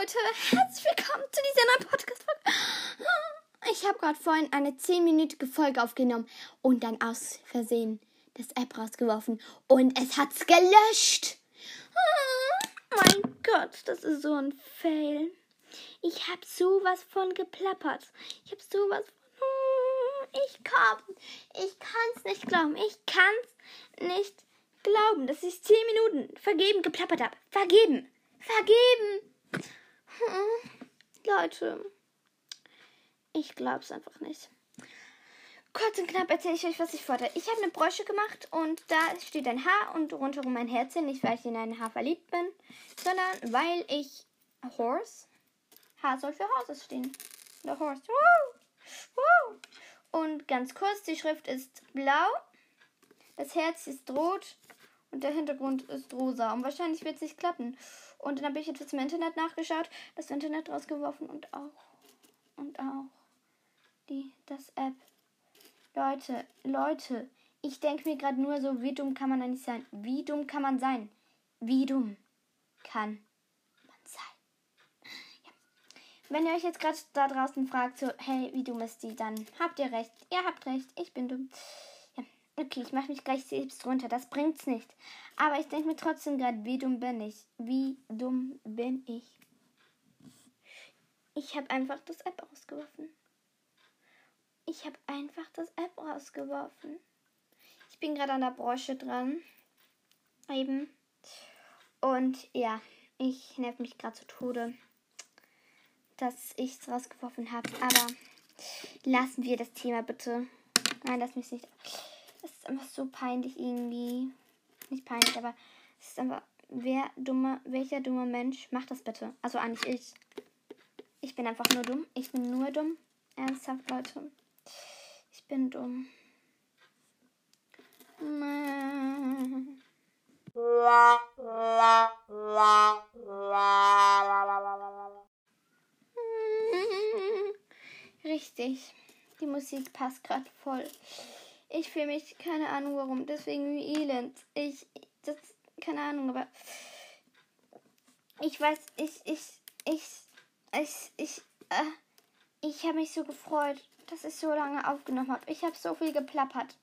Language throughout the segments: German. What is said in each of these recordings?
Leute, herzlich willkommen zu dieser neuen Podcast-Folge. Ich habe gerade vorhin eine 10-minütige Folge aufgenommen und dann aus Versehen das App rausgeworfen und es hat's gelöscht. Mein Gott, das ist so ein Fail. Ich habe sowas von geplappert. Ich habe sowas von. Ich kann. Ich kann's nicht glauben. Ich kann's nicht glauben, dass ich 10 Minuten vergeben geplappert habe. Vergeben. Vergeben. Hm. Leute, ich glaub's einfach nicht. Kurz und knapp erzähle ich euch, was ich vorhatte. Ich habe eine Bräuche gemacht und da steht ein Haar und rundherum ein Herzchen. Nicht, weil ich in ein Haar verliebt bin, sondern weil ich Horse. Haar soll für Horses stehen. The Horse. Und ganz kurz, die Schrift ist blau. Das Herz ist rot und der Hintergrund ist rosa. Und wahrscheinlich wird es nicht klappen. Und dann habe ich etwas im Internet nachgeschaut, das Internet rausgeworfen und auch und auch die das App. Leute, Leute, ich denke mir gerade nur so, wie dumm kann man eigentlich sein? Wie dumm kann man sein? Wie dumm kann man sein? Ja. Wenn ihr euch jetzt gerade da draußen fragt, so, hey, wie dumm ist die, dann habt ihr recht. Ihr habt recht, ich bin dumm. Okay, ich mache mich gleich selbst runter. Das bringt's nicht. Aber ich denke mir trotzdem gerade, wie dumm bin ich? Wie dumm bin ich? Ich habe einfach das App rausgeworfen. Ich habe einfach das App rausgeworfen. Ich bin gerade an der Brosche dran. Eben. Und ja, ich nerv mich gerade zu Tode, dass ich es rausgeworfen habe. Aber lassen wir das Thema bitte. Nein, lass mich nicht. Ist einfach so peinlich irgendwie. Nicht peinlich, aber es ist einfach. Wer dumme, welcher dumme Mensch macht das bitte? Also eigentlich ich. Ich bin einfach nur dumm. Ich bin nur dumm. Ernsthaft, Leute. Ich bin dumm. Richtig. Die Musik passt gerade voll. Ich fühle mich, keine Ahnung warum, deswegen wie elend. Ich, das, keine Ahnung, aber ich weiß, ich, ich, ich, ich, ich, äh, ich habe mich so gefreut, dass ich so lange aufgenommen habe. Ich habe so viel geplappert.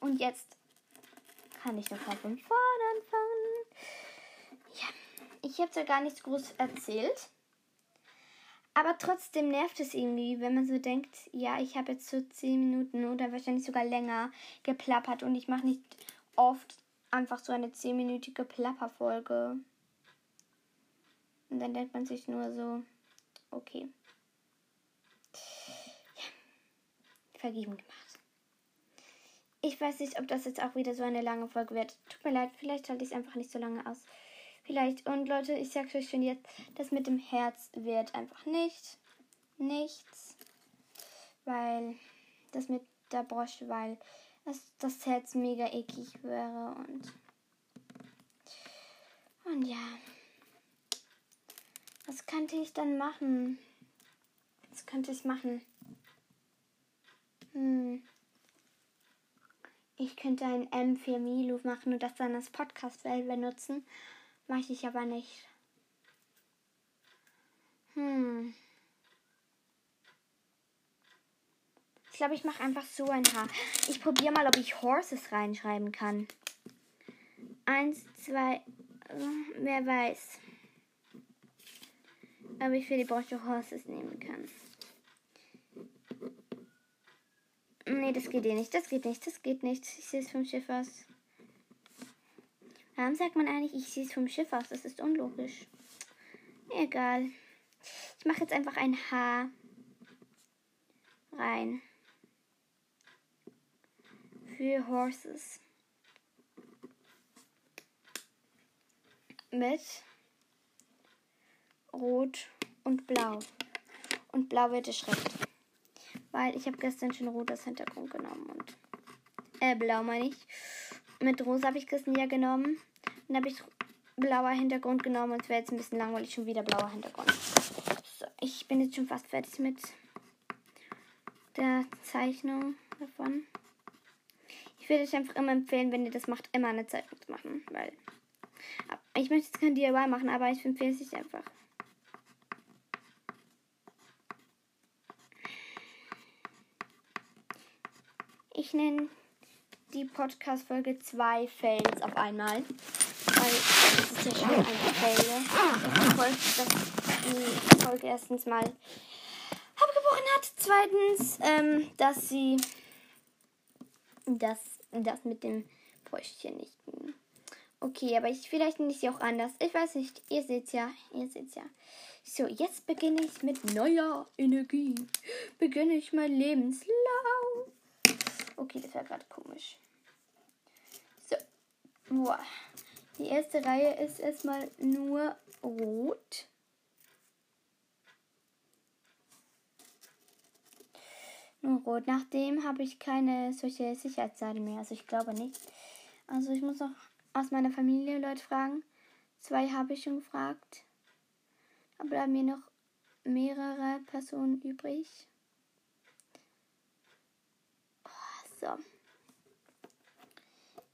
Und jetzt kann ich nochmal von vorne anfangen. Ja, ich habe ja gar nichts groß erzählt. Aber trotzdem nervt es irgendwie, wenn man so denkt, ja, ich habe jetzt so 10 Minuten oder wahrscheinlich sogar länger geplappert und ich mache nicht oft einfach so eine 10-minütige Plapperfolge. Und dann denkt man sich nur so, okay. Ja, vergeben gemacht. Ich weiß nicht, ob das jetzt auch wieder so eine lange Folge wird. Tut mir leid, vielleicht halte ich es einfach nicht so lange aus. Vielleicht. Und Leute, ich sage euch schon jetzt, das mit dem Herz wird einfach nicht. Nichts. Weil das mit der Brosche, weil das, das Herz mega eklig wäre und. Und ja. Was könnte ich dann machen? Was könnte ich machen? Hm. Ich könnte ein M4 Milo machen und das dann als Podcast-Welt benutzen. Mache ich aber nicht. Hm. Ich glaube, ich mache einfach so ein Haar. Ich probiere mal, ob ich Horses reinschreiben kann. Eins, zwei, äh, wer weiß. Ob ich für die Brosche Horses nehmen kann. Nee, das geht eh nicht. Das geht nicht. Das geht nicht. Ich sehe es vom Schiff aus. Warum sagt man eigentlich, ich sehe es vom Schiff aus? Das ist unlogisch. Egal. Ich mache jetzt einfach ein H rein. Für Horses. Mit Rot und Blau. Und Blau wird die Schrift. Weil ich habe gestern schon rot als Hintergrund genommen und äh, blau meine ich. Mit rosa habe ich gestern ja genommen. Dann habe ich blauer Hintergrund genommen und es wäre jetzt ein bisschen langweilig, schon wieder blauer Hintergrund. So, ich bin jetzt schon fast fertig mit der Zeichnung davon. Ich würde euch einfach immer empfehlen, wenn ihr das macht, immer eine Zeichnung zu machen, weil ich möchte jetzt kein DIY machen, aber ich empfehle es euch einfach. Ich nenne die Podcast-Folge zwei Fails auf einmal. Weil das ist ja schon ein Fail. Dass die Folge erstens mal abgebrochen hat. Zweitens, ähm, dass sie das, das mit dem Fäustchen nicht. Okay, aber ich vielleicht nicht auch anders. Ich weiß nicht. Ihr seht's ja. Ihr seht's ja. So, jetzt beginne ich mit neuer Energie. Beginne ich mein Lebenslauf. Okay, das war gerade komisch. So. Boah. Die erste Reihe ist erstmal nur rot. Nur rot. Nachdem habe ich keine solche Sicherheitsseite mehr. Also ich glaube nicht. Also ich muss noch aus meiner Familie Leute fragen. Zwei habe ich schon gefragt. Da bleiben mir noch mehrere Personen übrig. Oh, so.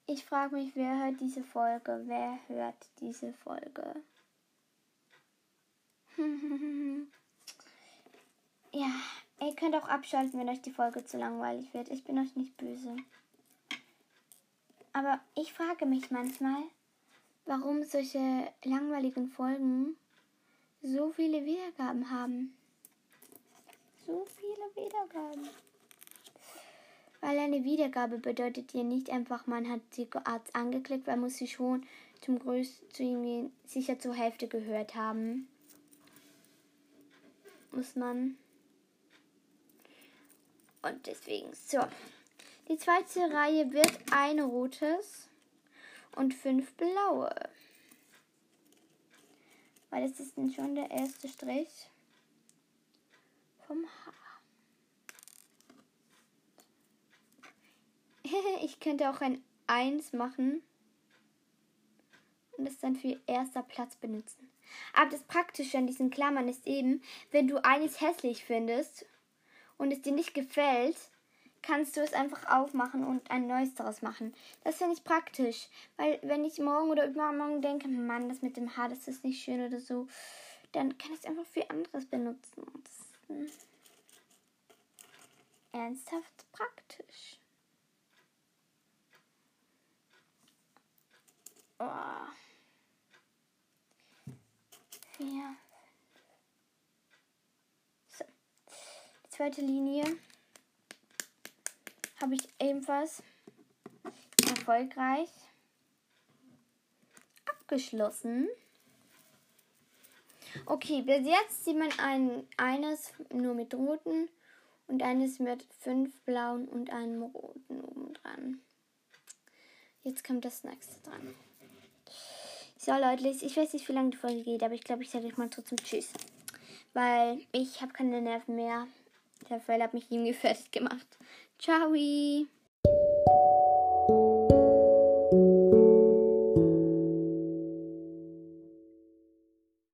Ich frage mich, wer hört diese Folge? Wer hört diese Folge? ja, ihr könnt auch abschalten, wenn euch die Folge zu langweilig wird. Ich bin euch nicht böse. Aber ich frage mich manchmal, warum solche langweiligen Folgen so viele Wiedergaben haben. So viele Wiedergaben. Weil eine Wiedergabe bedeutet ja nicht einfach, man hat die Arzt angeklickt, weil muss sie schon zum größten, sicher zur Hälfte gehört haben. Muss man. Und deswegen, so. Die zweite Reihe wird ein rotes und fünf blaue. Weil das ist schon der erste Strich vom Haar. ich könnte auch ein 1 machen und es dann für erster Platz benutzen. Aber das Praktische an diesen Klammern ist eben, wenn du eines hässlich findest und es dir nicht gefällt, kannst du es einfach aufmachen und ein neues daraus machen. Das finde ich praktisch, weil wenn ich morgen oder übermorgen denke, Mann, das mit dem Haar, das ist nicht schön oder so, dann kann ich es einfach für anderes benutzen. Das hm, ernsthaft praktisch. Oh. Vier. So. Die zweite Linie habe ich ebenfalls erfolgreich abgeschlossen. Okay, bis jetzt sieht man ein, eines nur mit roten und eines mit fünf blauen und einem roten oben dran. Jetzt kommt das nächste dran. So, Leute, ich weiß nicht, wie lange die Folge geht, aber ich glaube, ich sage euch mal trotzdem Tschüss. Weil ich habe keine Nerven mehr. Der Fall hat mich irgendwie fertig gemacht. Ciao!